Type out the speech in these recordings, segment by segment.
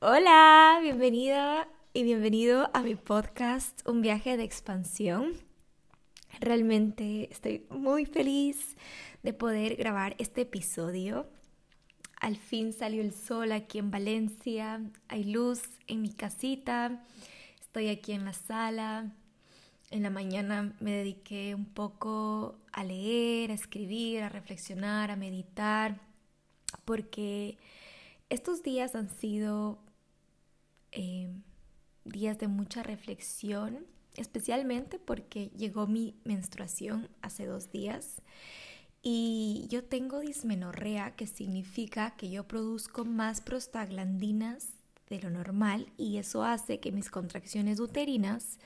Hola, bienvenida y bienvenido a mi podcast Un viaje de expansión. Realmente estoy muy feliz de poder grabar este episodio. Al fin salió el sol aquí en Valencia, hay luz en mi casita, estoy aquí en la sala. En la mañana me dediqué un poco a leer, a escribir, a reflexionar, a meditar, porque estos días han sido eh, días de mucha reflexión, especialmente porque llegó mi menstruación hace dos días y yo tengo dismenorrea, que significa que yo produzco más prostaglandinas de lo normal y eso hace que mis contracciones uterinas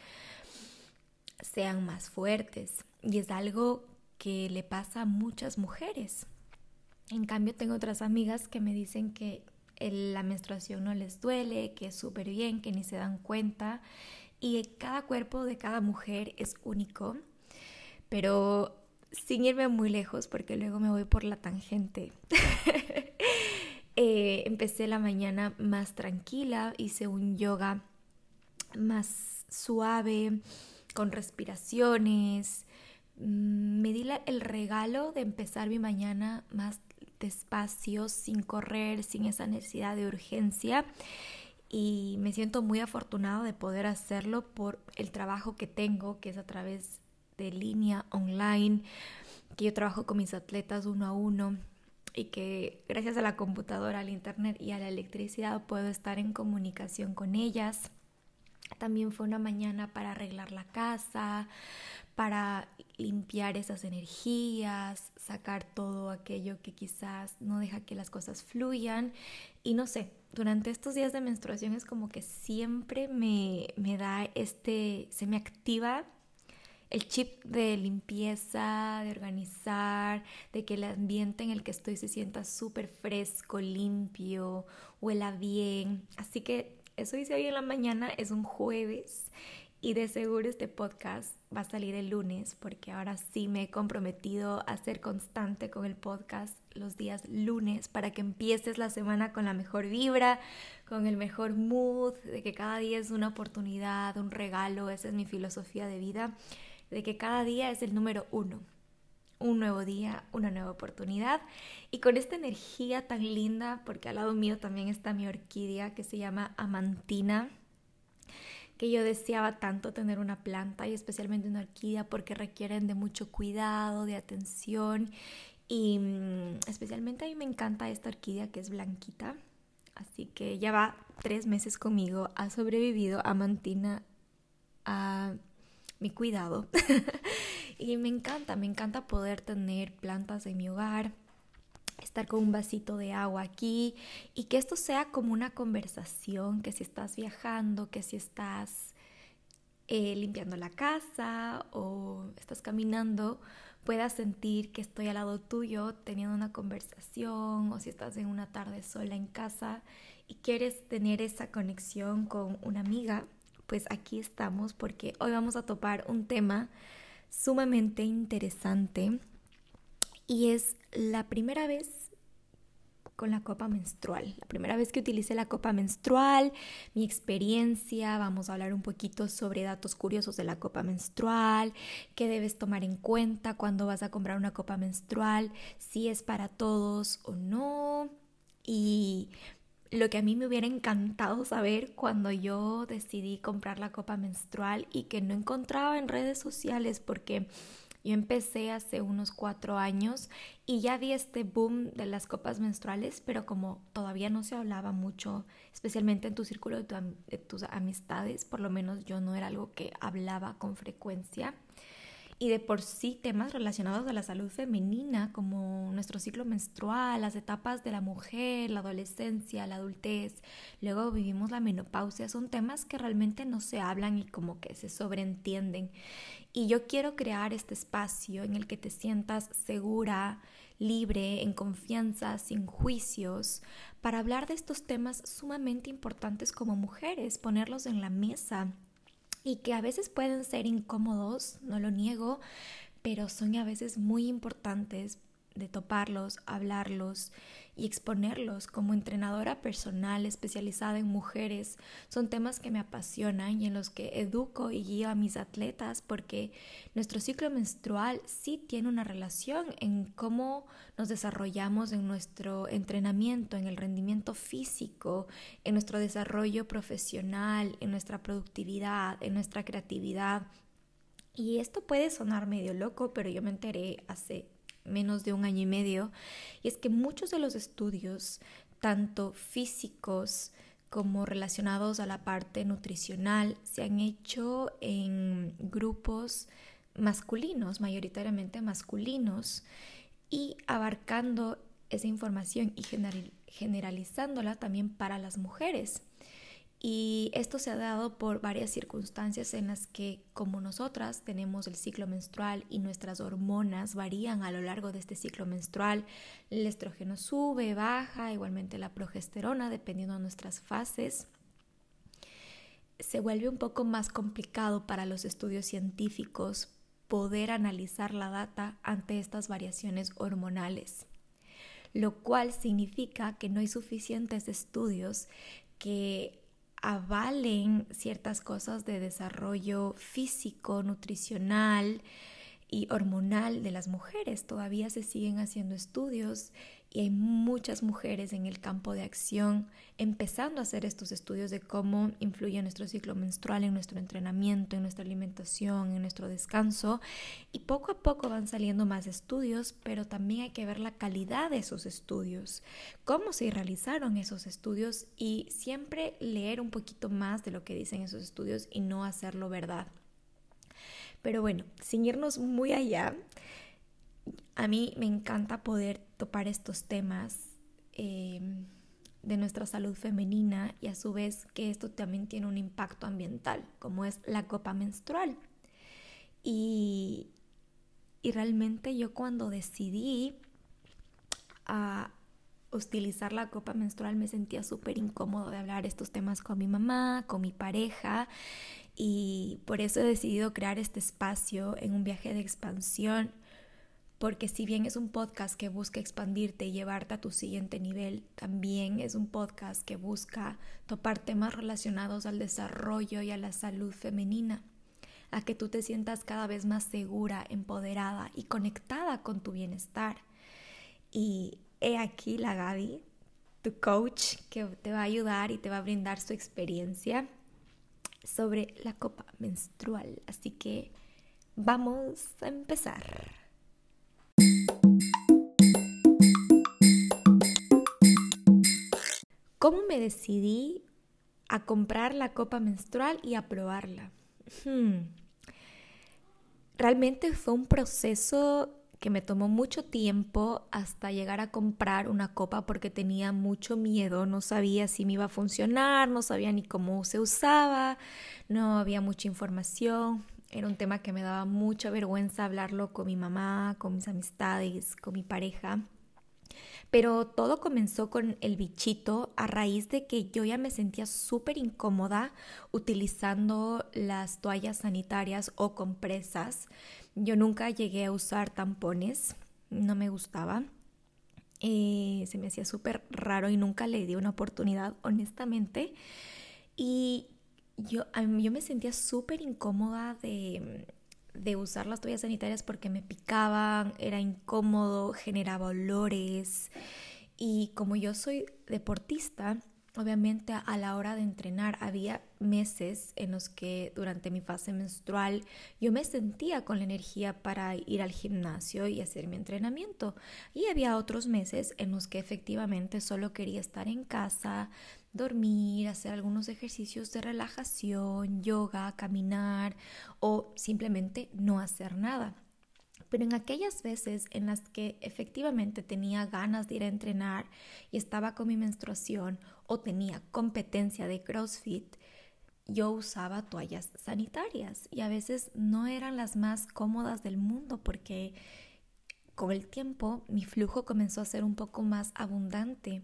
sean más fuertes y es algo que le pasa a muchas mujeres. En cambio, tengo otras amigas que me dicen que la menstruación no les duele, que es súper bien, que ni se dan cuenta. Y cada cuerpo de cada mujer es único. Pero sin irme muy lejos, porque luego me voy por la tangente. Eh, empecé la mañana más tranquila, hice un yoga más suave, con respiraciones. Mm, me di el regalo de empezar mi mañana más despacio, sin correr, sin esa necesidad de urgencia. Y me siento muy afortunado de poder hacerlo por el trabajo que tengo, que es a través de línea online, que yo trabajo con mis atletas uno a uno y que gracias a la computadora, al internet y a la electricidad puedo estar en comunicación con ellas. También fue una mañana para arreglar la casa, para limpiar esas energías, sacar todo aquello que quizás no deja que las cosas fluyan. Y no sé, durante estos días de menstruación es como que siempre me, me da este, se me activa el chip de limpieza, de organizar, de que el ambiente en el que estoy se sienta súper fresco, limpio, huela bien. Así que eso hice hoy en la mañana, es un jueves y de seguro este podcast va a salir el lunes porque ahora sí me he comprometido a ser constante con el podcast los días lunes para que empieces la semana con la mejor vibra, con el mejor mood, de que cada día es una oportunidad, un regalo, esa es mi filosofía de vida, de que cada día es el número uno. Un nuevo día, una nueva oportunidad. Y con esta energía tan linda, porque al lado mío también está mi orquídea que se llama Amantina que yo deseaba tanto tener una planta y especialmente una orquídea porque requieren de mucho cuidado, de atención y mm, especialmente a mí me encanta esta orquídea que es blanquita. Así que ya va tres meses conmigo, ha sobrevivido a Mantina a mi cuidado. y me encanta, me encanta poder tener plantas en mi hogar estar con un vasito de agua aquí y que esto sea como una conversación, que si estás viajando, que si estás eh, limpiando la casa o estás caminando, puedas sentir que estoy al lado tuyo teniendo una conversación o si estás en una tarde sola en casa y quieres tener esa conexión con una amiga, pues aquí estamos porque hoy vamos a topar un tema sumamente interesante y es la primera vez con la copa menstrual. La primera vez que utilicé la copa menstrual, mi experiencia, vamos a hablar un poquito sobre datos curiosos de la copa menstrual, qué debes tomar en cuenta cuando vas a comprar una copa menstrual, si es para todos o no. Y lo que a mí me hubiera encantado saber cuando yo decidí comprar la copa menstrual y que no encontraba en redes sociales porque yo empecé hace unos cuatro años y ya vi este boom de las copas menstruales, pero como todavía no se hablaba mucho, especialmente en tu círculo de, tus amistades, por lo menos yo no era algo que hablaba con frecuencia y de por sí temas relacionados a la salud femenina como nuestro ciclo menstrual, las etapas de la mujer, la adolescencia, la adultez, luego vivimos la menopausia, son temas que realmente no se hablan y como que se sobreentienden. Y yo quiero crear este espacio en el que te sientas segura, libre, en confianza, sin juicios, para hablar de estos temas sumamente importantes como mujeres, ponerlos en la mesa y que a veces pueden ser incómodos, no lo niego, pero son a veces muy importantes de toparlos, hablarlos y exponerlos como entrenadora personal especializada en mujeres. Son temas que me apasionan y en los que educo y guío a mis atletas porque nuestro ciclo menstrual sí tiene una relación en cómo nos desarrollamos en nuestro entrenamiento, en el rendimiento físico, en nuestro desarrollo profesional, en nuestra productividad, en nuestra creatividad. Y esto puede sonar medio loco, pero yo me enteré hace menos de un año y medio, y es que muchos de los estudios, tanto físicos como relacionados a la parte nutricional, se han hecho en grupos masculinos, mayoritariamente masculinos, y abarcando esa información y generalizándola también para las mujeres. Y esto se ha dado por varias circunstancias en las que, como nosotras tenemos el ciclo menstrual y nuestras hormonas varían a lo largo de este ciclo menstrual, el estrógeno sube, baja, igualmente la progesterona, dependiendo de nuestras fases, se vuelve un poco más complicado para los estudios científicos poder analizar la data ante estas variaciones hormonales lo cual significa que no hay suficientes estudios que avalen ciertas cosas de desarrollo físico, nutricional y hormonal de las mujeres. Todavía se siguen haciendo estudios y hay muchas mujeres en el campo de acción empezando a hacer estos estudios de cómo influye nuestro ciclo menstrual en nuestro entrenamiento, en nuestra alimentación, en nuestro descanso. Y poco a poco van saliendo más estudios, pero también hay que ver la calidad de esos estudios, cómo se realizaron esos estudios y siempre leer un poquito más de lo que dicen esos estudios y no hacerlo verdad. Pero bueno, sin irnos muy allá, a mí me encanta poder topar estos temas em, de nuestra salud femenina y a su vez que esto también tiene un impacto ambiental, como es la copa menstrual. Y, y realmente yo cuando decidí a utilizar la copa menstrual me sentía súper incómodo de hablar estos temas con mi mamá, con mi pareja y por eso he decidido crear este espacio en un viaje de expansión porque si bien es un podcast que busca expandirte y llevarte a tu siguiente nivel, también es un podcast que busca topar temas relacionados al desarrollo y a la salud femenina, a que tú te sientas cada vez más segura, empoderada y conectada con tu bienestar. Y he aquí la Gaby, tu coach, que te va a ayudar y te va a brindar su experiencia sobre la copa menstrual. Así que vamos a empezar. ¿Cómo me decidí a comprar la copa menstrual y a probarla? Hmm. Realmente fue un proceso que me tomó mucho tiempo hasta llegar a comprar una copa porque tenía mucho miedo, no sabía si me iba a funcionar, no sabía ni cómo se usaba, no había mucha información, era un tema que me daba mucha vergüenza hablarlo con mi mamá, con mis amistades, con mi pareja. Pero todo comenzó con el bichito a raíz de que yo ya me sentía súper incómoda utilizando las toallas sanitarias o compresas. Yo nunca llegué a usar tampones, no me gustaba. Eh, se me hacía súper raro y nunca le di una oportunidad, honestamente. Y yo, yo me sentía súper incómoda de de usar las toallas sanitarias porque me picaban, era incómodo, generaba olores. Y como yo soy deportista, obviamente a la hora de entrenar había meses en los que durante mi fase menstrual yo me sentía con la energía para ir al gimnasio y hacer mi entrenamiento. Y había otros meses en los que efectivamente solo quería estar en casa, dormir, hacer algunos ejercicios de relajación, yoga, caminar o simplemente no hacer nada. Pero en aquellas veces en las que efectivamente tenía ganas de ir a entrenar y estaba con mi menstruación o tenía competencia de CrossFit, yo usaba toallas sanitarias y a veces no eran las más cómodas del mundo porque con el tiempo mi flujo comenzó a ser un poco más abundante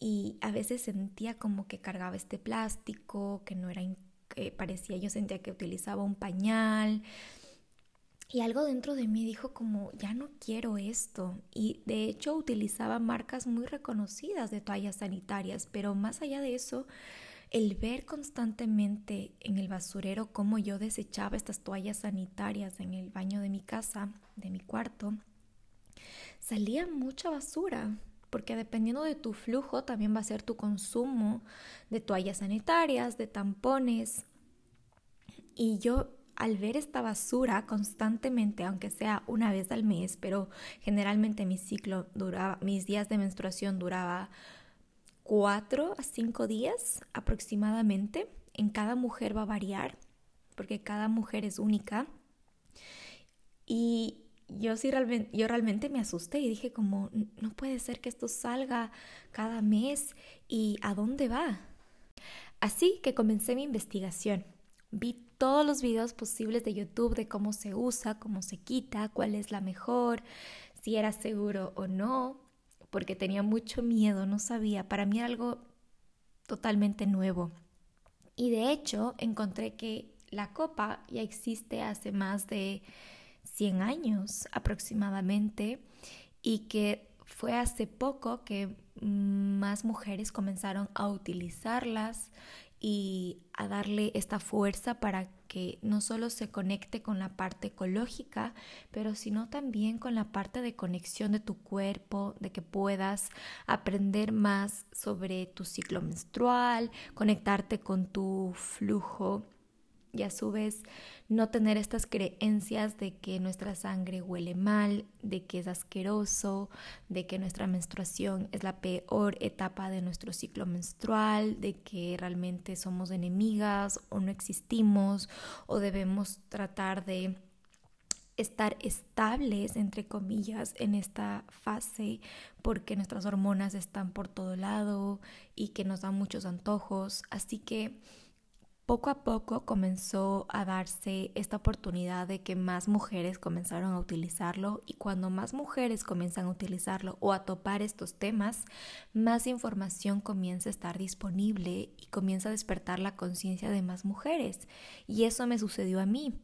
y a veces sentía como que cargaba este plástico, que no era, que parecía, yo sentía que utilizaba un pañal Y algo dentro de mí dijo como, ya no quiero esto. Y de hecho utilizaba marcas muy reconocidas de toallas sanitarias, pero más allá de eso, el ver constantemente en el basurero cómo yo desechaba estas toallas sanitarias en el baño de mi casa, de mi cuarto, salía mucha basura, porque dependiendo de tu flujo también va a ser tu consumo de toallas sanitarias, de tampones. Y yo al ver esta basura constantemente, aunque sea una vez al mes, pero generalmente mi ciclo duraba, mis días de menstruación duraba cuatro a cinco días aproximadamente. En cada mujer va a variar, porque cada mujer es única. Y yo sí realmente, yo realmente me asusté y dije como, no puede ser que esto salga cada mes y ¿a dónde va? Así que comencé mi investigación. Vi todos los videos posibles de YouTube de cómo se usa, cómo se quita, cuál es la mejor, si era seguro o no, porque tenía mucho miedo, no sabía. Para mí era algo totalmente nuevo. Y de hecho encontré que la copa ya existe hace más de 100 años aproximadamente y que fue hace poco que más mujeres comenzaron a utilizarlas y a darle esta fuerza para que no solo se conecte con la parte ecológica, pero sino también con la parte de conexión de tu cuerpo, de que puedas aprender más sobre tu ciclo menstrual, conectarte con tu flujo y a su vez no tener estas creencias de que nuestra sangre huele mal, de que es asqueroso, de que nuestra menstruación es la peor etapa de nuestro ciclo menstrual, de que realmente somos enemigas o no existimos o debemos tratar de estar estables, entre comillas, en esta fase porque nuestras hormonas están por todo lado y que nos dan muchos antojos. Así que poco a poco comenzó a darse esta oportunidad de que más mujeres comenzaron a utilizarlo y cuando más mujeres comienzan a utilizarlo o a topar estos temas, más información comienza a estar disponible y comienza a despertar la conciencia de más mujeres. Y eso me sucedió a mí.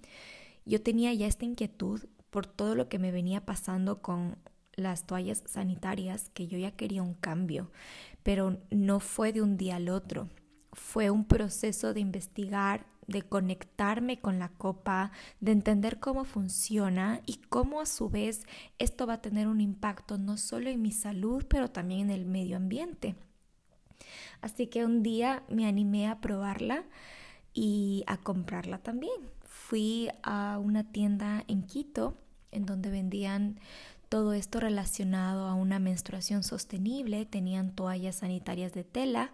Yo tenía ya esta inquietud por todo lo que me venía pasando con las toallas sanitarias, que yo ya quería un cambio, pero no fue de un día al otro fue un proceso de investigar, de conectarme con la copa, de entender cómo funciona y cómo a su vez esto va a tener un impacto no solo en mi salud, pero también en el medio ambiente. Así que un día me animé a probarla y a comprarla también. Fui a una tienda en Quito en donde vendían todo esto relacionado a una menstruación sostenible, tenían toallas sanitarias de tela,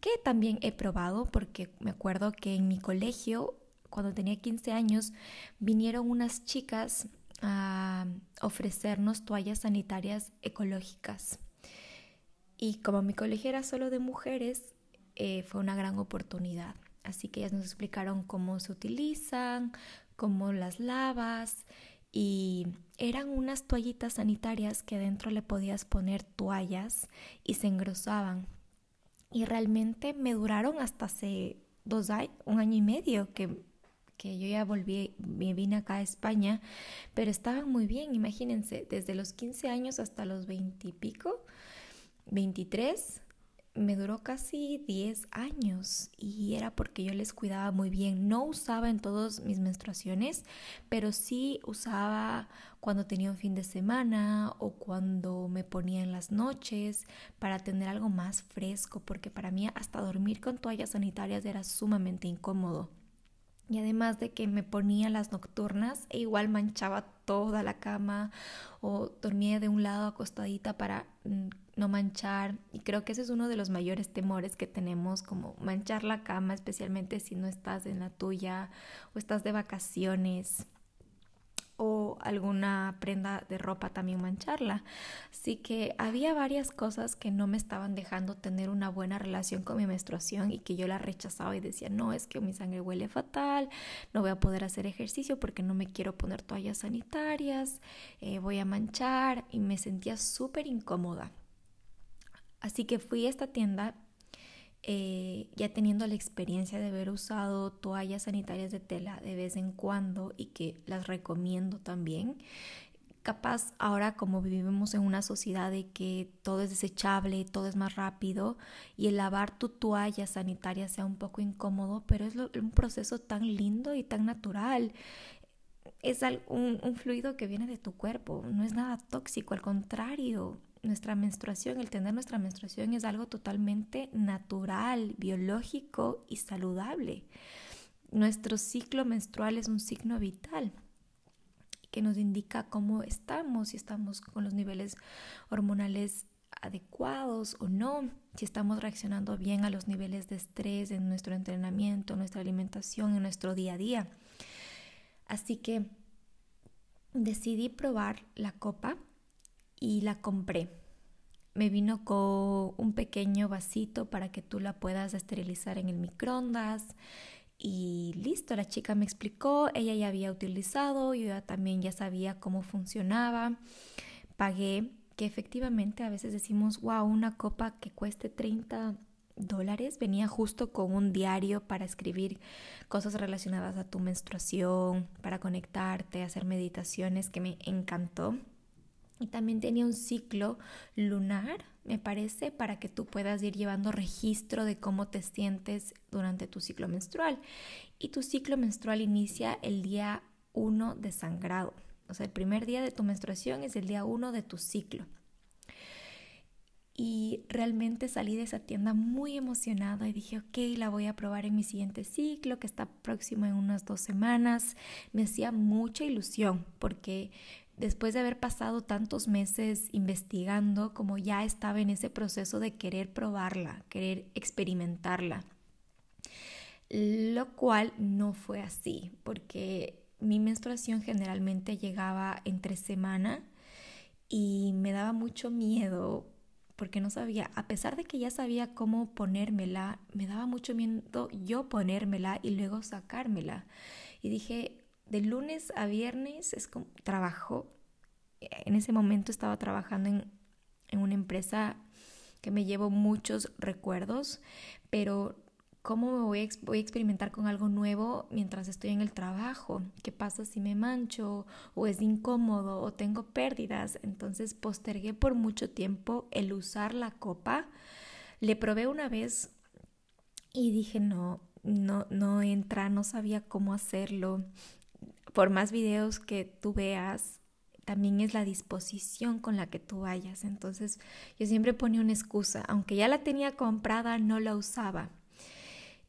que también he probado porque me acuerdo que en mi colegio, cuando tenía 15 años, vinieron unas chicas a ofrecernos toallas sanitarias ecológicas. Y como mi colegio era solo de mujeres, eh, fue una gran oportunidad. Así que ellas nos explicaron cómo se utilizan, cómo las lavas y eran unas toallitas sanitarias que dentro le podías poner toallas y se engrosaban y realmente me duraron hasta hace dos años, un año y medio que, que yo ya volví, me vine acá a España, pero estaban muy bien, imagínense, desde los 15 años hasta los 20 y pico, 23, me duró casi 10 años y era porque yo les cuidaba muy bien. No usaba en todas mis menstruaciones, pero sí usaba cuando tenía un fin de semana o cuando me ponía en las noches para tener algo más fresco, porque para mí hasta dormir con toallas sanitarias era sumamente incómodo. Y además de que me ponía las nocturnas e igual manchaba toda la cama o dormía de un lado acostadita para mm, no manchar. Y creo que ese es uno de los mayores temores que tenemos, como manchar la cama, especialmente si no estás en la tuya o estás de vacaciones o alguna prenda de ropa también mancharla. Así que había varias cosas que no me estaban dejando tener una buena relación con mi menstruación y que yo la rechazaba y decía, no, es que mi sangre huele fatal, no voy a poder hacer ejercicio porque no me quiero poner toallas sanitarias, eh, voy a manchar y me sentía súper incómoda. Así que fui a esta tienda eh, ya teniendo la experiencia de haber usado toallas sanitarias de tela de vez en cuando y que las recomiendo también, capaz ahora como vivimos en una sociedad de que todo es desechable, todo es más rápido y el lavar tu toalla sanitaria sea un poco incómodo, pero es un proceso tan lindo y tan natural. Es un, un fluido que viene de tu cuerpo, no es nada tóxico, al contrario, nuestra menstruación, el tener nuestra menstruación es algo totalmente natural, biológico y saludable. Nuestro ciclo menstrual es un signo vital que nos indica cómo estamos, si estamos con los niveles hormonales adecuados o no, si estamos reaccionando bien a los niveles de estrés en nuestro entrenamiento, nuestra alimentación, en nuestro día a día. Así que decidí probar la copa y la compré. Me vino con un pequeño vasito para que tú la puedas esterilizar en el microondas. Y listo, la chica me explicó, ella ya había utilizado, yo ya también ya sabía cómo funcionaba. Pagué, que efectivamente a veces decimos, wow, una copa que cueste 30 dólares, venía justo con un diario para escribir cosas relacionadas a tu menstruación, para conectarte, hacer meditaciones, que me encantó. Y también tenía un ciclo lunar, me parece, para que tú puedas ir llevando registro de cómo te sientes durante tu ciclo menstrual. Y tu ciclo menstrual inicia el día 1 de sangrado. O sea, el primer día de tu menstruación es el día 1 de tu ciclo. Y realmente salí de esa tienda muy emocionada y dije, ok, la voy a probar en mi siguiente ciclo, que está próximo en unas dos semanas. Me hacía mucha ilusión porque después de haber pasado tantos meses investigando, como ya estaba en ese proceso de querer probarla, querer experimentarla. Lo cual no fue así, porque mi menstruación generalmente llegaba entre semana y me daba mucho miedo porque no sabía, a pesar de que ya sabía cómo ponérmela, me daba mucho miedo yo ponérmela y luego sacármela. Y dije, de lunes a viernes es como trabajo. En ese momento estaba trabajando en, una empresa que me llevo muchos recuerdos, pero ¿cómo me voy a, voy a, experimentar con algo nuevo mientras estoy en el trabajo? ¿Qué pasa si me mancho o es incómodo o tengo pérdidas? Entonces postergué por mucho tiempo el usar la copa. Le probé una vez y dije, no, no, no entra, no sabía cómo hacerlo por más videos que tú veas, también es la disposición con la que tú vayas. Entonces yo siempre ponía una excusa, aunque ya la tenía comprada, no la usaba.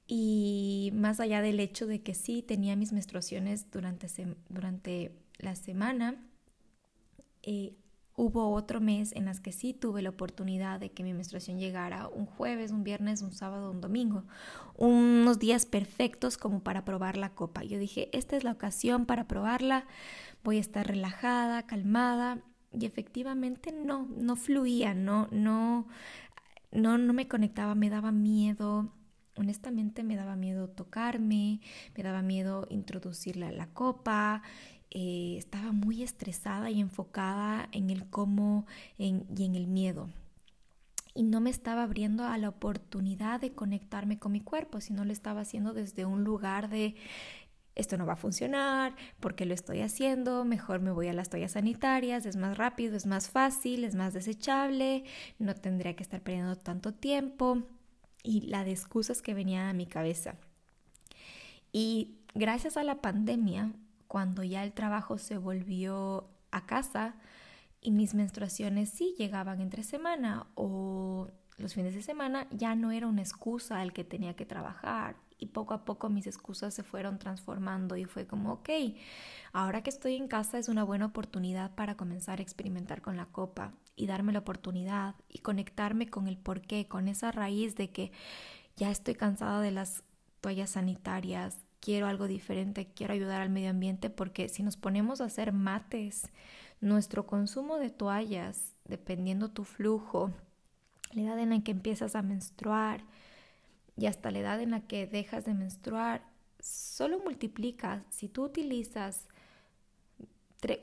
Y más allá del hecho de que sí tenía mis menstruaciones durante, durante la semana, eh, Hubo otro mes en las que sí tuve la oportunidad de que mi menstruación llegara un jueves, un viernes, un sábado, un domingo. Unos días perfectos como para probar la copa. Yo dije, esta es la ocasión para probarla. Voy a estar relajada, calmada. Y efectivamente no, no fluía, no, no, no, no me conectaba, me daba miedo. Honestamente me daba miedo tocarme, me daba miedo introducirla a la copa eh, estaba muy estresada y enfocada en el cómo y en el miedo. Y no me estaba abriendo a la oportunidad de conectarme con mi cuerpo, sino lo estaba haciendo desde un lugar de esto no va a funcionar, porque lo estoy haciendo, mejor me voy a las toallas sanitarias, es más rápido, es más fácil, es más desechable, no tendría que estar perdiendo tanto tiempo y la de excusas que venía a mi cabeza. Y gracias a la pandemia cuando ya el trabajo se volvió a casa y mis menstruaciones sí llegaban entre semana o los fines de semana, ya no era una excusa el que tenía que trabajar y poco a poco mis excusas se fueron transformando y fue como, ok, ahora que estoy en casa es una buena oportunidad para comenzar a experimentar con la copa y darme la oportunidad y conectarme con el porqué, con esa raíz de que ya estoy cansada de las toallas sanitarias, quiero algo diferente, quiero ayudar al medio ambiente, porque si nos ponemos a hacer mates, nuestro consumo de toallas, dependiendo tu flujo, la edad en la que empiezas a menstruar y hasta la edad en la que dejas de menstruar, solo multiplica. Si tú utilizas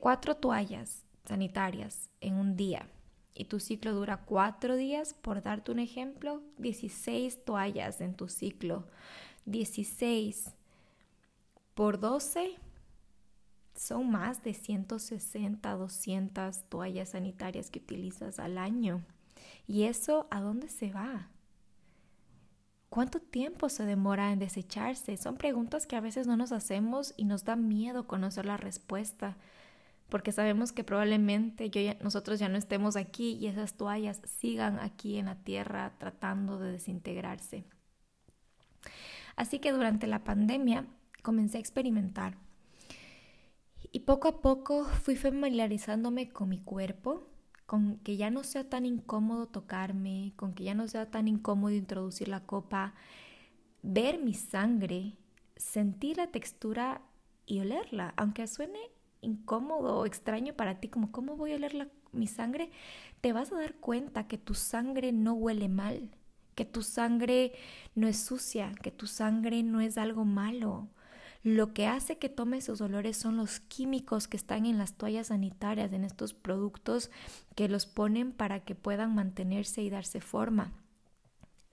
cuatro toallas sanitarias en un día y tu ciclo dura cuatro días, por darte un ejemplo, 16 toallas en tu ciclo. 16 por 12 son más de 160, 200 toallas sanitarias que utilizas al año. ¿Y eso a dónde se va? ¿Cuánto tiempo se demora en desecharse? Son preguntas que a veces no nos hacemos y nos da miedo conocer la respuesta, porque sabemos que probablemente yo nosotros ya no estemos aquí y esas toallas sigan aquí en la tierra tratando de desintegrarse. Así que durante la pandemia comencé a experimentar. Y poco a poco fui familiarizándome con mi cuerpo, con que ya no sea tan incómodo tocarme, con que ya no sea tan incómodo introducir la copa, ver mi sangre, sentir la textura y olerla, aunque suene incómodo o extraño para ti, como cómo voy a oler mi sangre, te vas a dar cuenta que tu sangre no huele mal, que tu sangre no es sucia, que tu sangre no es algo malo, lo que hace que tome esos olores son los químicos que están en las toallas sanitarias, en estos productos que los ponen para que puedan mantenerse y darse forma.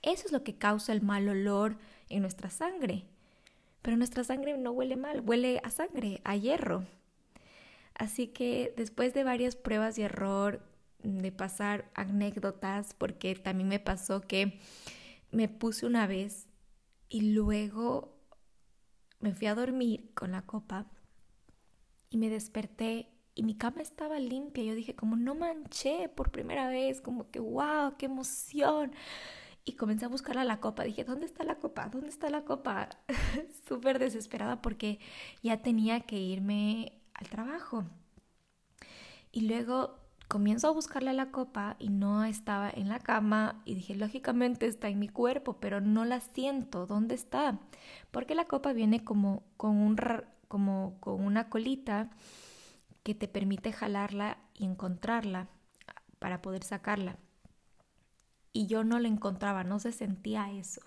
Eso es lo que causa el mal olor en nuestra sangre. Pero nuestra sangre no huele mal, huele a sangre, a hierro. Así que después de varias pruebas y error, de pasar anécdotas, porque también me pasó que me puse una vez y luego me fui a dormir con la copa y me desperté y mi cama estaba limpia. Yo dije, como no manché por primera vez, como que wow, qué emoción. Y comencé a buscarla la copa. Dije, ¿dónde está la copa? ¿Dónde está la copa? Súper desesperada porque ya tenía que irme al trabajo. Y luego comienzo a buscarle la copa y no estaba en la cama y dije, lógicamente está en mi cuerpo, pero no la siento, ¿dónde está? Porque la copa viene como con, un, como con una colita que te permite jalarla y encontrarla para poder sacarla. Y yo no la encontraba, no se sentía eso.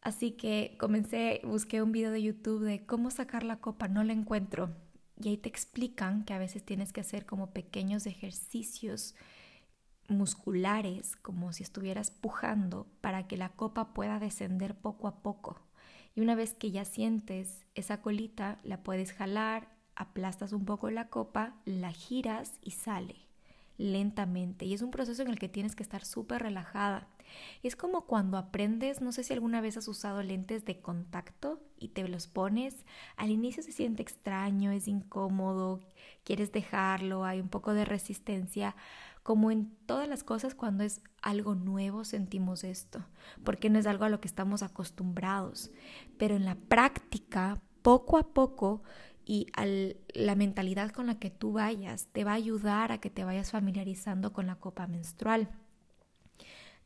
Así que comencé, busqué un video de YouTube de cómo sacar la copa, no la encuentro. Y ahí te explican que a veces tienes que hacer como pequeños ejercicios musculares, como si estuvieras pujando, para que la copa pueda descender poco a poco. Y una vez que ya sientes esa colita, la puedes jalar, aplastas un poco la copa, la giras y sale lentamente. Y es un proceso en el que tienes que estar súper relajada. Es como cuando aprendes, no sé si alguna vez has usado lentes de contacto y te los pones, al inicio se siente extraño, es incómodo, quieres dejarlo, hay un poco de resistencia. Como en todas las cosas, cuando es algo nuevo sentimos esto, porque no es algo a lo que estamos acostumbrados. Pero en la práctica, poco a poco, y la mentalidad con la que tú vayas te va a ayudar a que te vayas familiarizando con la copa menstrual.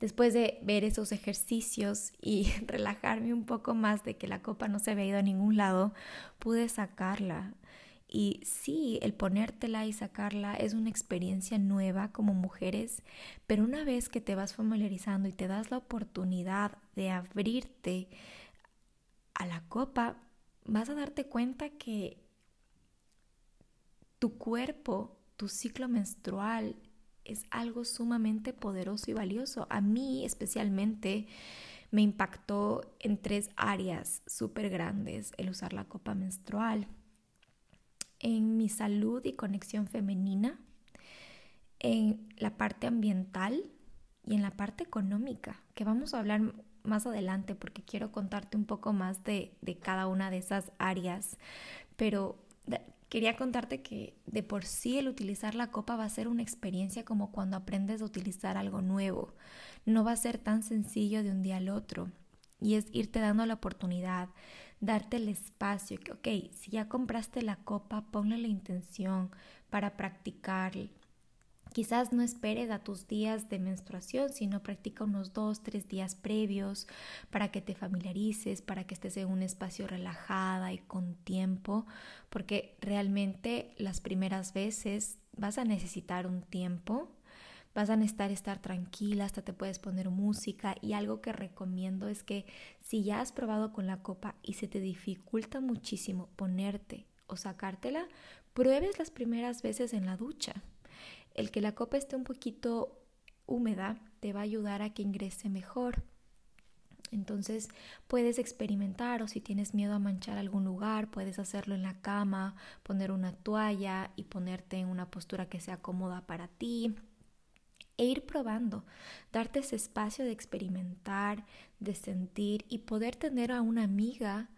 Después de ver esos ejercicios y relajarme un poco más de que la copa no se había ido a ningún lado, pude sacarla. Y sí, el ponértela y sacarla es una experiencia nueva como mujeres, pero una vez que te vas familiarizando y te das la oportunidad de abrirte a la copa, vas a darte cuenta que tu cuerpo, tu ciclo menstrual, es algo sumamente poderoso y valioso. A mí especialmente me impactó en tres áreas súper grandes el usar la copa menstrual. En mi salud y conexión femenina, en la parte ambiental y en la parte económica, que vamos a hablar más adelante porque quiero contarte un poco más de, de cada una de esas áreas. Pero Quería contarte que de por sí el utilizar la copa va a ser una experiencia como cuando aprendes a utilizar algo nuevo. No va a ser tan sencillo de un día al otro. Y es irte dando la oportunidad, darte el espacio, ok, si ya compraste la copa, ponle la intención para practicar, Quizás no esperes a tus días de menstruación, sino practica unos dos, tres días previos para que te familiarices, para que estés en un espacio relajada y con tiempo, porque realmente las primeras veces vas a necesitar un tiempo, vas a necesitar estar tranquila, hasta te puedes poner música y algo que recomiendo es que si ya has probado con la copa y se te dificulta muchísimo ponerte o sacártela, pruebes las primeras veces en la ducha el que la copa esté un poquito húmeda te va a ayudar a que ingrese mejor. Entonces puedes experimentar o si tienes miedo a manchar algún lugar, puedes hacerlo en la cama, poner una toalla y ponerte en una postura que sea cómoda para ti e ir probando, darte ese espacio de experimentar, de sentir y poder tener a una amiga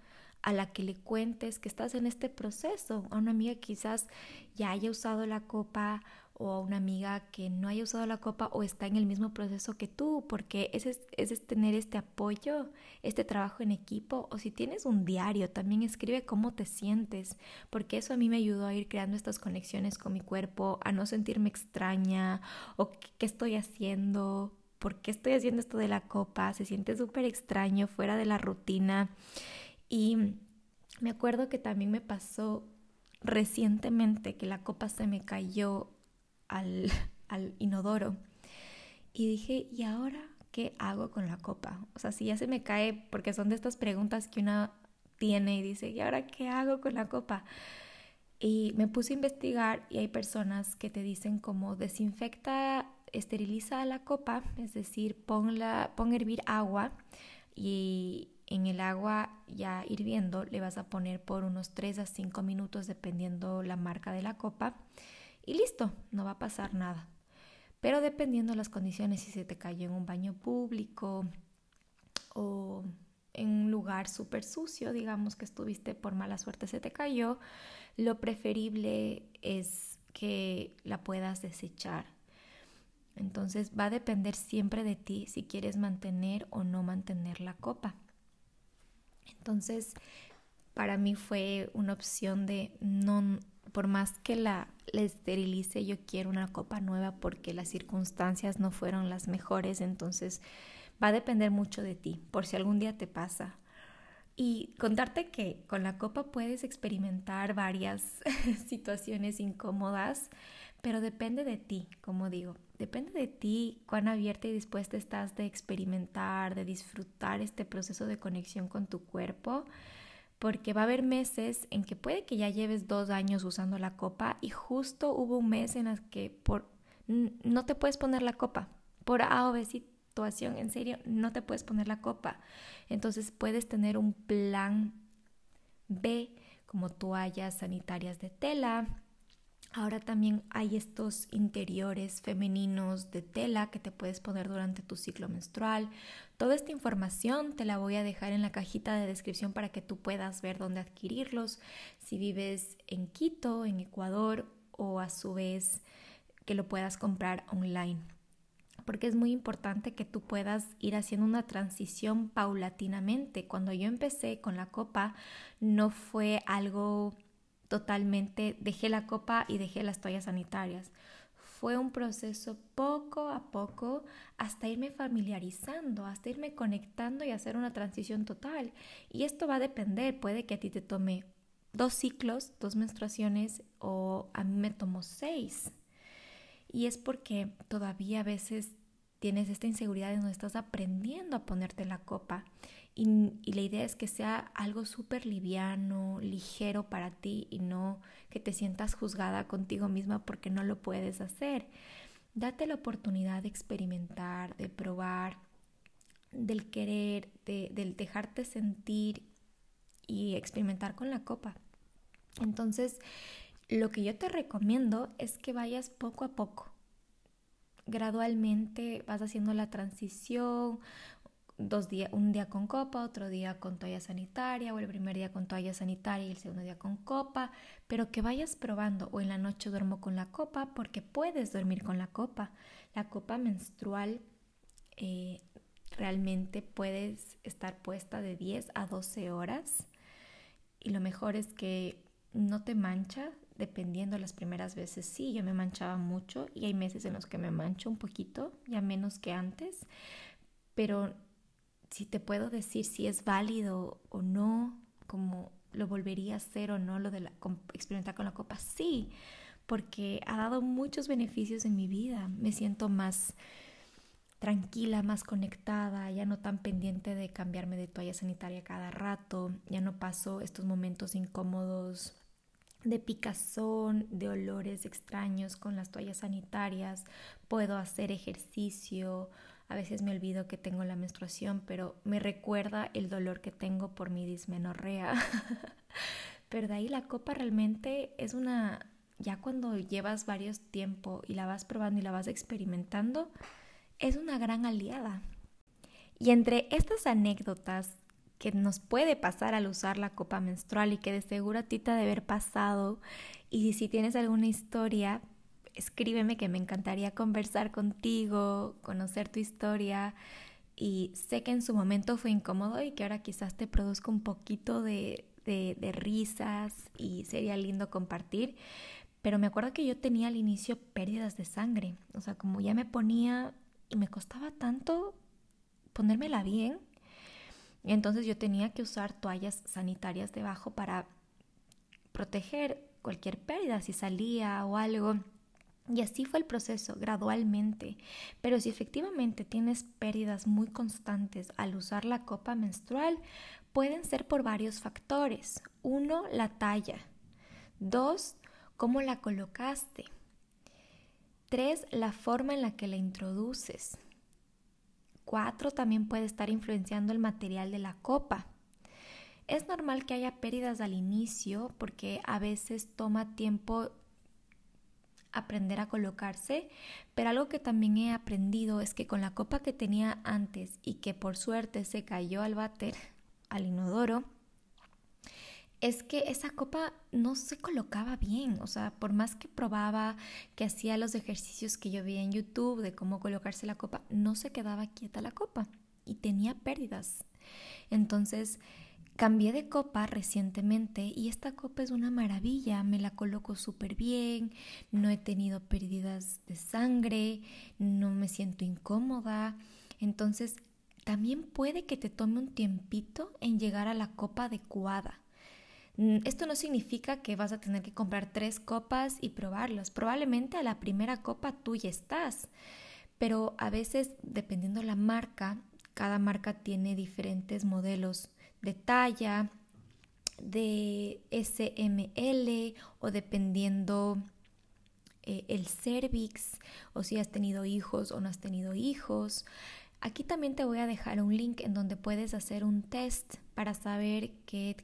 a la que le cuentes que estás en este proceso, a una amiga quizás ya haya usado la copa o a una amiga que no haya usado la copa o está en el mismo proceso que tú, porque ese es, tener este apoyo, este trabajo en equipo, o si tienes un diario, también escribe cómo te sientes, porque eso a mí me ayudó a ir creando estas conexiones con mi cuerpo, a no sentirme extraña o qué estoy haciendo, por qué estoy haciendo esto de la copa, se siente súper extraño, fuera de la rutina. Y me acuerdo que también me pasó recientemente que la copa se me cayó al, al inodoro. Y dije, ¿y ahora qué hago con la copa? O sea, si ya se me cae, porque son de estas preguntas que una tiene y dice, ¿y ahora qué hago con la copa? Y me puse a investigar y hay personas que te dicen como desinfecta, esteriliza la copa, es decir, ponla, pon a hervir agua y en el agua ya hirviendo le vas a poner por unos 3 a 5 minutos dependiendo la marca de la copa y listo, no va a pasar nada. Pero dependiendo de las condiciones, si se te cayó en un baño público o en un lugar súper sucio, digamos que estuviste por mala suerte, se te cayó, lo preferible es que la puedas desechar. Entonces va a depender siempre de ti si quieres mantener o no mantener la copa. Entonces, para mí fue una opción de no por más que la, esterilice, yo quiero una copa nueva porque las circunstancias no fueron las mejores, entonces va a depender mucho de ti, por si algún día te pasa. Y contarte que con la copa puedes experimentar varias situaciones incómodas, pero depende de ti, como digo, depende de ti cuán abierta y dispuesta estás de experimentar, de disfrutar este proceso de conexión con tu cuerpo porque va a haber meses en que puede que ya lleves dos años usando la copa y justo hubo un mes en el que por no te puedes poner la copa por A o B situación, en serio, no te puedes poner la copa. Entonces puedes tener un plan B como toallas sanitarias de tela, Ahora también hay estos interiores femeninos de tela que te puedes poner durante tu ciclo menstrual. Toda esta información te la voy a dejar en la cajita de descripción para que tú puedas ver dónde adquirirlos. Si vives en Quito, en Ecuador o a su vez que lo puedas comprar online. Porque es muy importante que tú puedas ir haciendo una transición paulatinamente. Cuando yo empecé con la copa no fue algo totalmente, dejé la copa y dejé las toallas sanitarias. Fue un proceso poco a poco hasta irme familiarizando, hasta irme conectando y hacer una transición total. Y esto va a depender, puede que a ti te tome dos ciclos, dos menstruaciones o a mí me tomó seis. Y es porque todavía a veces tienes esta inseguridad de no estás aprendiendo a ponerte la copa y, la idea es que sea algo súper liviano, ligero para ti y no que te sientas juzgada contigo misma porque no lo puedes hacer. Date la oportunidad de experimentar, de probar, del querer, de, del dejarte sentir y experimentar con la copa. Entonces, lo que yo te recomiendo es que vayas poco a poco. Gradualmente vas haciendo la transición dos días, un día con copa, otro día con toalla sanitaria, o el primer día con toalla sanitaria y el segundo día con copa, pero que vayas probando, o en la noche duermo con la copa, porque puedes dormir con la copa. La copa menstrual eh, realmente puedes estar puesta de 10 a 12 horas, y lo mejor es que no te mancha, dependiendo las primeras veces sí, yo me manchaba mucho y hay meses en los que me mancho un poquito, ya menos que antes, pero si te puedo decir si es válido o no, como lo volvería a hacer o no, lo de experimentar con la copa, sí, porque ha dado muchos beneficios en mi vida. Me siento más tranquila, más conectada, ya no tan pendiente de cambiarme de toalla sanitaria cada rato, ya no paso estos momentos incómodos de picazón, de olores extraños con las toallas sanitarias, puedo hacer ejercicio, a veces me olvido que tengo la menstruación, pero me recuerda el dolor que tengo por mi dismenorrea. pero de ahí la copa realmente es una, ya cuando llevas varios tiempo y la vas probando y la vas experimentando, es una gran aliada. Y entre estas anécdotas que nos puede pasar al usar la copa menstrual y que de seguro a ti te ha de haber pasado. Y si tienes alguna historia, escríbeme que me encantaría conversar contigo, conocer tu historia. Y sé que en su momento fue incómodo y que ahora quizás te produzca un poquito de, de, de risas y sería lindo compartir. Pero me acuerdo que yo tenía al inicio pérdidas de sangre. O sea, como ya me ponía y me costaba tanto ponérmela bien, entonces yo tenía que usar toallas sanitarias debajo para proteger cualquier pérdida si salía o algo. Y así fue el proceso, gradualmente. Pero si efectivamente tienes pérdidas muy constantes al usar la copa menstrual, pueden ser por varios factores. Uno, la talla. Dos, cómo la colocaste. Tres, la forma en la que la introduces. 4 también puede estar influenciando el material de la copa. Es normal que haya pérdidas al inicio porque a veces toma tiempo aprender a colocarse, pero algo que también he aprendido es que con la copa que tenía antes y que por suerte se cayó al váter, al inodoro, es que esa copa no se colocaba bien, o sea, por más que probaba, que hacía los ejercicios que yo vi en YouTube de cómo colocarse la copa, no se quedaba quieta la copa y tenía pérdidas. Entonces, cambié de copa recientemente y esta copa es una maravilla, me la coloco súper bien, no he tenido pérdidas de sangre, no me siento incómoda. Entonces, también puede que te tome un tiempito en llegar a la copa adecuada Mm, esto no significa que vas a tener que comprar tres copas y probarlas. Probablemente a la primera copa tú ya estás, pero a veces, dependiendo la marca, cada marca tiene diferentes modelos de talla, de SML o dependiendo eh, el cervix o si has tenido hijos o no has tenido hijos. Aquí también te voy a dejar un link en donde puedes hacer un test para saber qué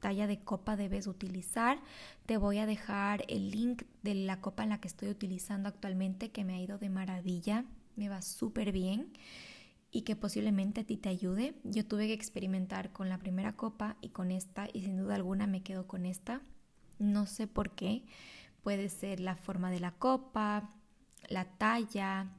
talla de copa debes utilizar. Te voy a dejar el link de la copa en la que estoy utilizando actualmente que me ha ido de maravilla, me va súper bien y que posiblemente a ti te ayude. Yo tuve que experimentar con la primera copa y con esta y sin duda alguna me quedo con esta. No sé por qué. Puede ser la forma de la copa, la talla,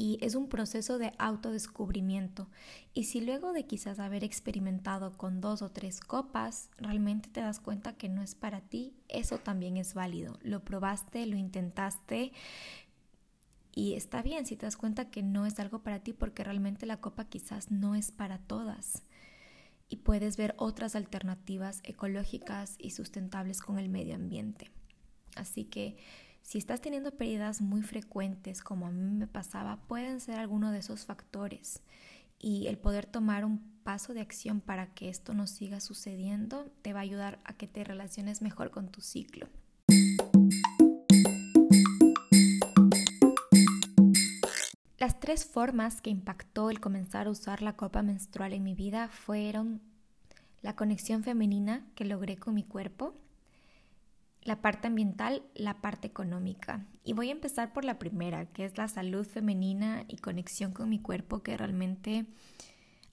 y es un proceso de autodescubrimiento. Y si luego de quizás haber experimentado con dos o tres copas, realmente te das cuenta que no es para ti, eso también es válido. Lo probaste, lo intentaste y está bien si te das cuenta que no es algo para ti porque realmente la copa quizás no es para todas. Y puedes ver otras alternativas ecológicas y sustentables con el medio ambiente. Así que si estás teniendo pérdidas muy frecuentes, como a mí me pasaba, pueden ser alguno de esos factores. Y el poder tomar un paso de acción para que esto no siga sucediendo te va a ayudar a que te relaciones mejor con tu ciclo. Las tres formas que impactó el comenzar a usar la copa menstrual en mi vida fueron la conexión femenina que logré con mi cuerpo, la parte ambiental, la parte económica. Y voy a empezar por la primera, que es la salud femenina y conexión con mi cuerpo, que realmente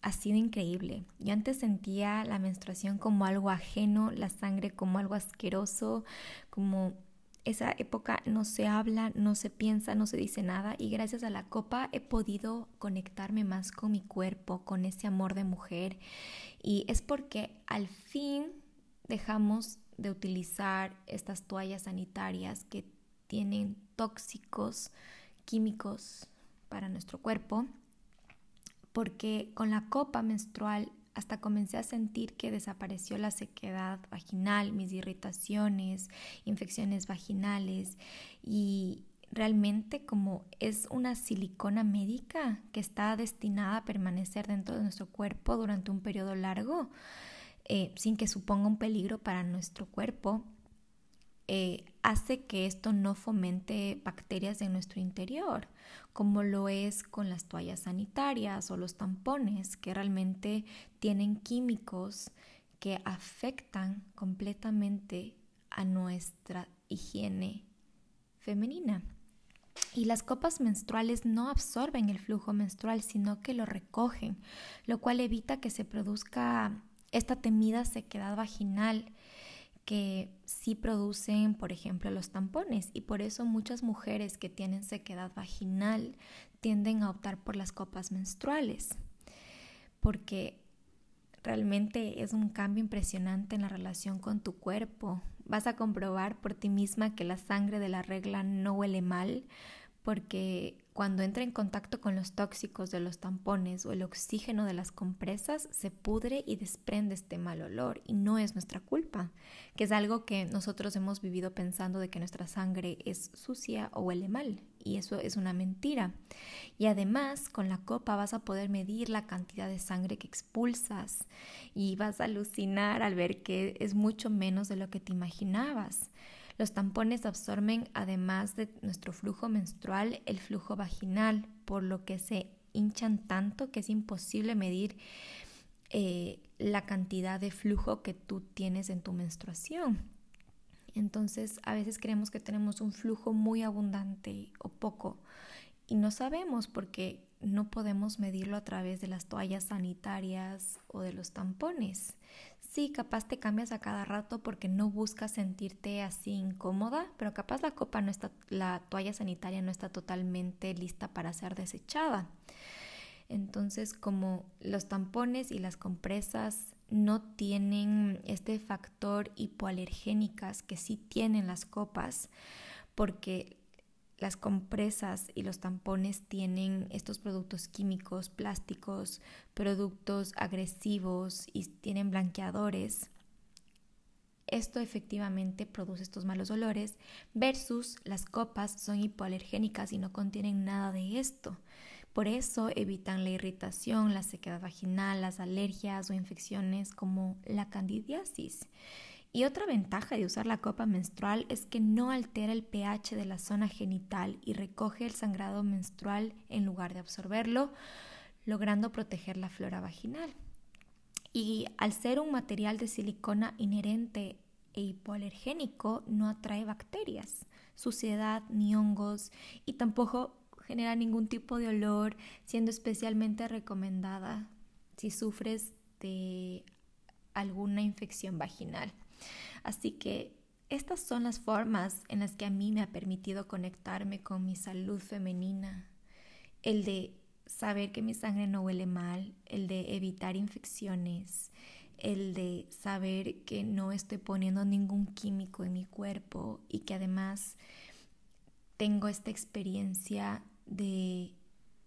ha sido increíble. Yo antes sentía la menstruación como algo ajeno, la sangre como algo asqueroso, como esa época no se habla, no se piensa, no se dice nada y gracias a la copa he podido conectarme más con mi cuerpo, con ese amor de mujer y es porque al fin dejamos de utilizar estas toallas sanitarias que tienen tóxicos químicos para nuestro cuerpo, porque con la copa menstrual hasta comencé a sentir que desapareció la sequedad vaginal, mis irritaciones, infecciones vaginales y realmente como es una silicona médica que está destinada a permanecer dentro de nuestro cuerpo durante un periodo largo, eh, sin que suponga un peligro para nuestro cuerpo, eh, hace que esto no fomente bacterias en nuestro interior, como lo es con las toallas sanitarias o los tampones, que realmente tienen químicos que afectan completamente a nuestra higiene femenina. Y las copas menstruales no absorben el flujo menstrual, sino que lo recogen, lo cual evita que se produzca esta temida sequedad vaginal que sí producen, por ejemplo, los tampones. Y por eso muchas mujeres que tienen sequedad vaginal tienden a optar por las copas menstruales, porque realmente es un cambio impresionante en la relación con tu cuerpo. Vas a comprobar por ti misma que la sangre de la regla no huele mal, porque cuando entra en contacto con los tóxicos de los tampones o el oxígeno de las compresas, se pudre y desprende este mal olor y no es nuestra culpa, que es algo que nosotros hemos vivido pensando de que nuestra sangre es sucia o huele mal y eso es una mentira. Y además con la copa vas a poder medir la cantidad de sangre que expulsas y vas a alucinar al ver que es mucho menos de lo que te imaginabas. Los tampones absorben, además de nuestro flujo menstrual, el flujo vaginal, por lo que se hinchan tanto que es imposible medir eh, la cantidad de flujo que tú tienes en tu menstruación. Entonces, a veces creemos que tenemos un flujo muy abundante o poco y no sabemos porque no podemos medirlo a través de las toallas sanitarias o de los tampones. Sí, capaz te cambias a cada rato porque no buscas sentirte así incómoda, pero capaz la copa no está, la toalla sanitaria no está totalmente lista para ser desechada. Entonces, como los tampones y las compresas no tienen este factor hipoalergénicas que sí tienen las copas, porque las compresas y los tampones tienen estos productos químicos, plásticos, productos agresivos y tienen blanqueadores. Esto efectivamente produce estos malos olores versus las copas son hipoalergénicas y no contienen nada de esto. Por eso evitan la irritación, la sequedad vaginal, las alergias o infecciones como la candidiasis. Y otra ventaja de usar la copa menstrual es que no altera el pH de la zona genital y recoge el sangrado menstrual en lugar de absorberlo, logrando proteger la flora vaginal. Y al ser un material de silicona inherente e hipoalergénico, no atrae bacterias, suciedad ni hongos y tampoco genera ningún tipo de olor, siendo especialmente recomendada si sufres de alguna infección vaginal. Así que estas son las formas en las que a mí me ha permitido conectarme con mi salud femenina. El de saber que mi sangre no huele mal, el de evitar infecciones, el de saber que no estoy poniendo ningún químico en mi cuerpo y que además tengo esta experiencia de,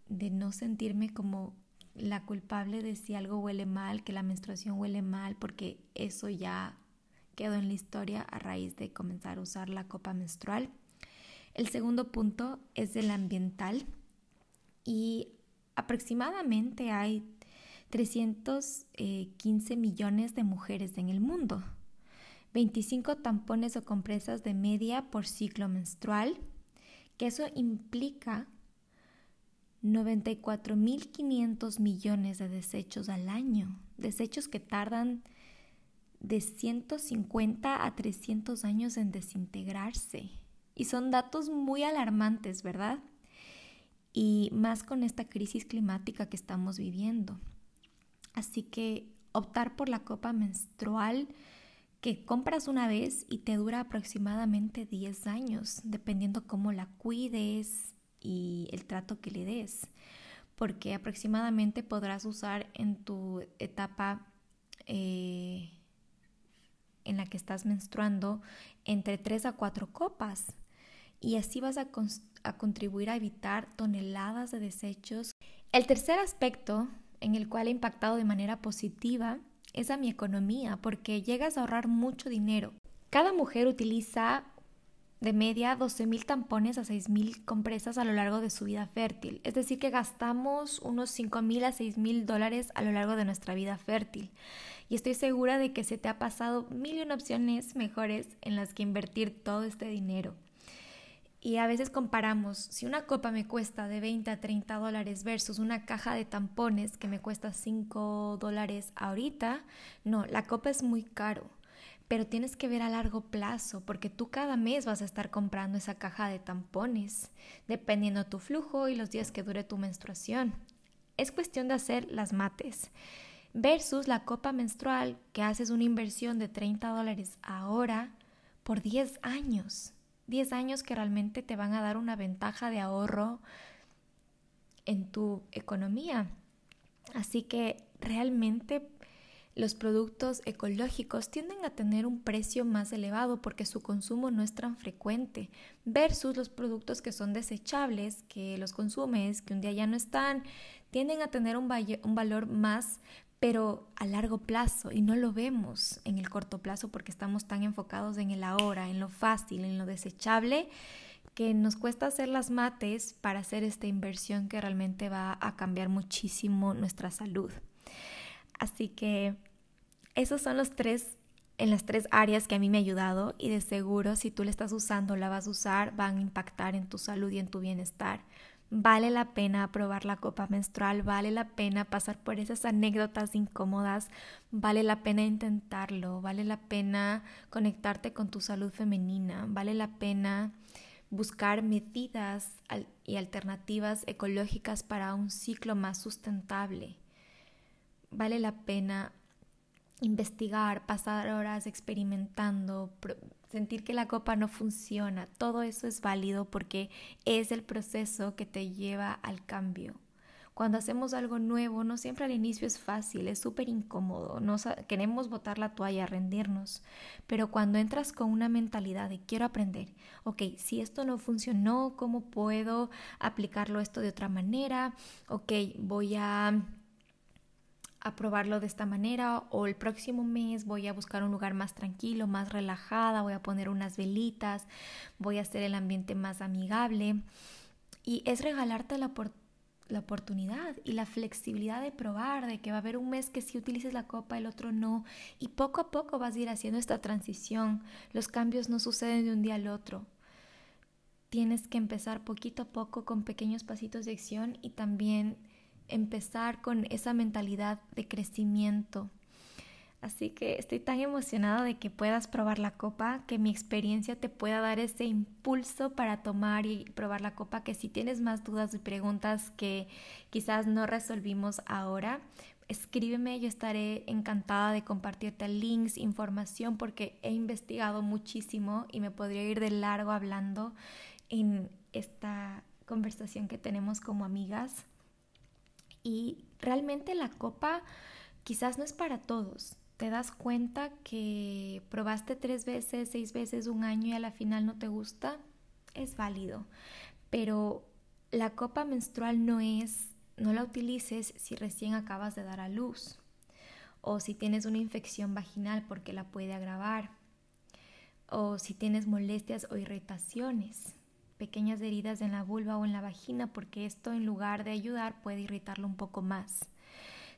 de no sentirme como la culpable de si algo huele mal, que la menstruación huele mal, porque eso ya quedó en la historia a raíz de comenzar a usar la copa menstrual. El segundo punto es el ambiental y aproximadamente hay 315 millones de mujeres en el mundo, 25 tampones o compresas de media por ciclo menstrual, que eso implica 94.500 millones de desechos al año, desechos que tardan de 150 a 300 años en desintegrarse. Y son datos muy alarmantes, ¿verdad? Y más con esta crisis climática que estamos viviendo. Así que optar por la copa menstrual que compras una vez y te dura aproximadamente 10 años, dependiendo cómo la cuides y el trato que le des. Porque aproximadamente podrás usar en tu etapa eh, en la que estás menstruando entre 3 a 4 copas y así vas a, a contribuir a evitar toneladas de desechos. El tercer aspecto en el cual he impactado de manera positiva es a mi economía porque llegas a ahorrar mucho dinero. Cada mujer utiliza de media 12.000 tampones a 6.000 compresas a lo largo de su vida fértil. Es decir, que gastamos unos 5.000 a 6.000 dólares a lo largo de nuestra vida fértil. Y estoy segura de que se te ha pasado mil y opciones mejores en las que invertir todo este dinero. Y a veces comparamos, si una copa me cuesta de 20 a 30 dólares versus una caja de tampones que me cuesta 5 dólares ahorita, no, la copa es muy caro, pero tienes que ver a largo plazo porque tú cada mes vas a estar comprando esa caja de tampones, dependiendo tu flujo y los días que dure tu menstruación. Es cuestión de hacer las mates versus la copa menstrual que haces una inversión de 30 dólares ahora por 10 años. 10 años que realmente te van a dar una ventaja de ahorro en tu economía. Así que realmente los productos ecológicos tienden a tener un precio más elevado porque su consumo no es tan frecuente versus los productos que son desechables, que los consumes, que un día ya no están, tienden a tener un, valor más pero a largo plazo y no lo vemos en el corto plazo porque estamos tan enfocados en el ahora, en lo fácil, en lo desechable, que nos cuesta hacer las mates para hacer esta inversión que realmente va a cambiar muchísimo nuestra salud. Así que esos son los tres en las tres áreas que a mí me ha ayudado y de seguro si tú le estás usando, la vas a usar, van a impactar en tu salud y en tu bienestar. Vale la pena probar la copa menstrual, vale la pena pasar por esas anécdotas incómodas, vale la pena intentarlo, vale la pena conectarte con tu salud femenina, vale la pena buscar medidas y alternativas ecológicas para un ciclo más sustentable. Vale la pena investigar, pasar horas experimentando, sentir que la copa no funciona, todo eso es válido porque es el proceso que te lleva al cambio. Cuando hacemos algo nuevo, no siempre al inicio es fácil, es súper incómodo, no queremos botar la toalla, rendirnos, pero cuando entras con una mentalidad de quiero aprender, ok, si esto no funcionó, ¿cómo puedo aplicarlo esto de otra manera? Ok, voy a a probarlo de esta manera o el próximo mes voy a buscar un lugar más tranquilo, más relajada, voy a poner unas velitas, voy a hacer el ambiente más amigable y es regalarte la, la oportunidad y la flexibilidad de probar, de que va a haber un mes que sí utilices la copa, el otro no y poco a poco vas a ir haciendo esta transición, los cambios no suceden de un día al otro. Tienes que empezar poquito a poco con pequeños pasitos de acción y también empezar con esa mentalidad de crecimiento. Así que estoy tan emocionada de que puedas probar la copa, que mi experiencia te pueda dar ese impulso para tomar y probar la copa, que si tienes más dudas y preguntas que quizás no resolvimos ahora, escríbeme, yo estaré encantada de compartirte links, información, porque he investigado muchísimo y me podría ir de largo hablando en esta conversación que tenemos como amigas. Y realmente la copa quizás no es para todos. Te das cuenta que probaste tres veces, seis veces, un año y a la final no te gusta, es válido. Pero la copa menstrual no es, no la utilices si recién acabas de dar a luz o si tienes una infección vaginal porque la puede agravar o si tienes molestias o irritaciones pequeñas heridas en la vulva o en la vagina porque esto en lugar de ayudar puede irritarlo un poco más.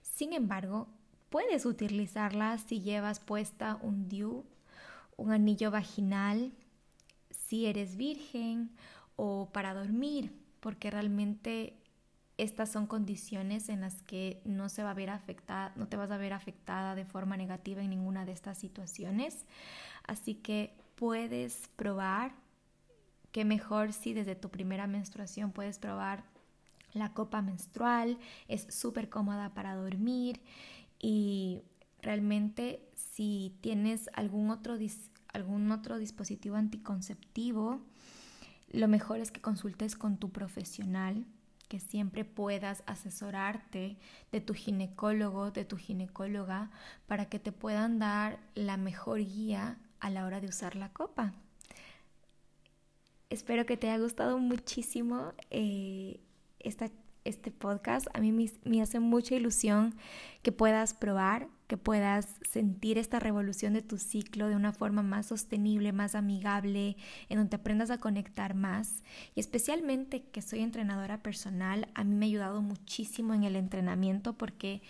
Sin embargo, puedes utilizarla si llevas puesta un DIU, un anillo vaginal, si eres virgen o para dormir, porque realmente estas son condiciones en las que no se va a ver afectada, no te vas a ver afectada de forma negativa en ninguna de estas situaciones. Así que puedes probar Qué mejor si desde tu primera menstruación puedes probar la copa menstrual, es súper cómoda para dormir y realmente si tienes algún otro, algún otro dispositivo anticonceptivo, lo mejor es que consultes con tu profesional, que siempre puedas asesorarte de tu ginecólogo, de tu ginecóloga, para que te puedan dar la mejor guía a la hora de usar la copa. Espero que te haya gustado muchísimo eh, esta este podcast. A mí me, hace mucha ilusión que puedas probar, que puedas sentir esta revolución de tu ciclo de una forma más sostenible, más amigable, en donde aprendas a conectar más. Y especialmente que soy entrenadora personal, a mí me ha ayudado muchísimo en el entrenamiento porque,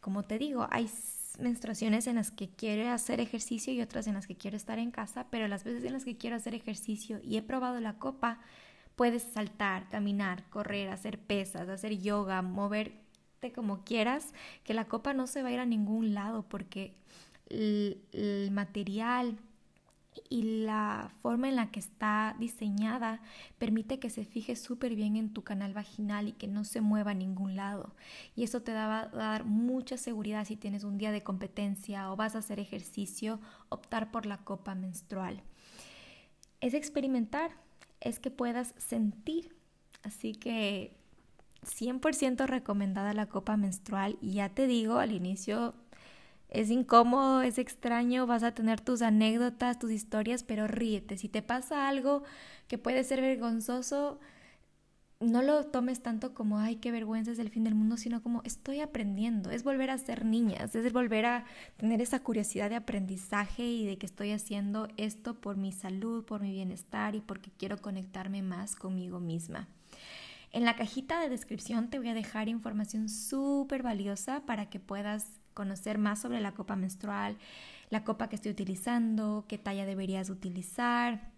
como te digo, hay menstruaciones en las que quiero hacer ejercicio y otras en las que quiero estar en casa, pero las veces en las que quiero hacer ejercicio y he probado la copa, Puedes saltar, caminar, correr, hacer pesas, hacer yoga, moverte como quieras, que la copa no se va a ir a ningún lado porque el, material y la forma en la que está diseñada permite que se fije súper bien en tu canal vaginal y que no se mueva a ningún lado. Y eso te va a dar mucha seguridad si tienes un día de competencia o vas a hacer ejercicio, optar por la copa menstrual. Es experimentar, es que puedas sentir. Así que 100% recomendada la copa menstrual. Y ya te digo, al inicio es incómodo, es extraño, vas a tener tus anécdotas, tus historias, pero ríete. Si te pasa algo que puede ser vergonzoso, no lo tomes tanto como, ay, qué vergüenza es el fin del mundo, sino como estoy aprendiendo, es volver a ser niñas, es volver a tener esa curiosidad de aprendizaje y de que estoy haciendo esto por mi salud, por mi bienestar y porque quiero conectarme más conmigo misma. En la cajita de descripción te voy a dejar información súper valiosa para que puedas conocer más sobre la copa menstrual, la copa que estoy utilizando, qué talla deberías utilizar,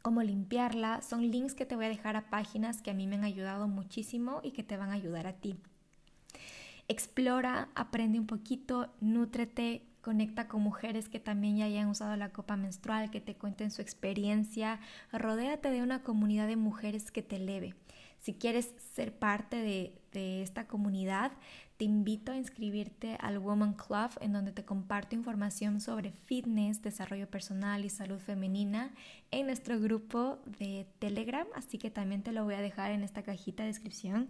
cómo limpiarla. Son links que te voy a dejar a páginas que a mí me han ayudado muchísimo y que te van a ayudar a ti. Explora, aprende un poquito, nútrete, conecta con mujeres que también ya hayan usado la copa menstrual, que te cuenten su experiencia. Rodéate de una comunidad de mujeres que te eleve. Si quieres ser parte de, de esta comunidad, te invito a inscribirte al Woman Club en donde te comparto información sobre fitness, desarrollo personal y salud femenina en nuestro grupo de Telegram, así que también te lo voy a dejar en esta cajita de descripción.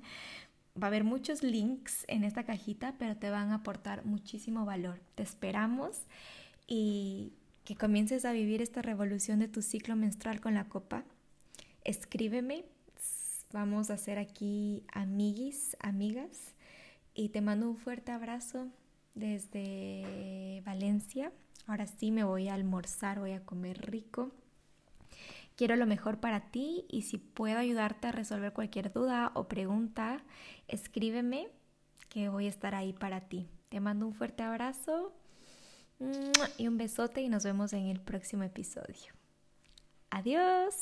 Va a haber muchos links en esta cajita, pero te van a aportar muchísimo valor. Te esperamos y que comiences a vivir esta revolución de tu ciclo menstrual con la copa. Escríbeme, vamos a ser aquí amiguis, amigas y te mando un fuerte abrazo desde Valencia. Ahora sí me voy a almorzar, voy a comer rico. Quiero lo mejor para ti y si puedo ayudarte a resolver cualquier duda o pregunta, escríbeme que voy a estar ahí para ti. Te mando un fuerte abrazo y un besote y nos vemos en el próximo episodio. Adiós.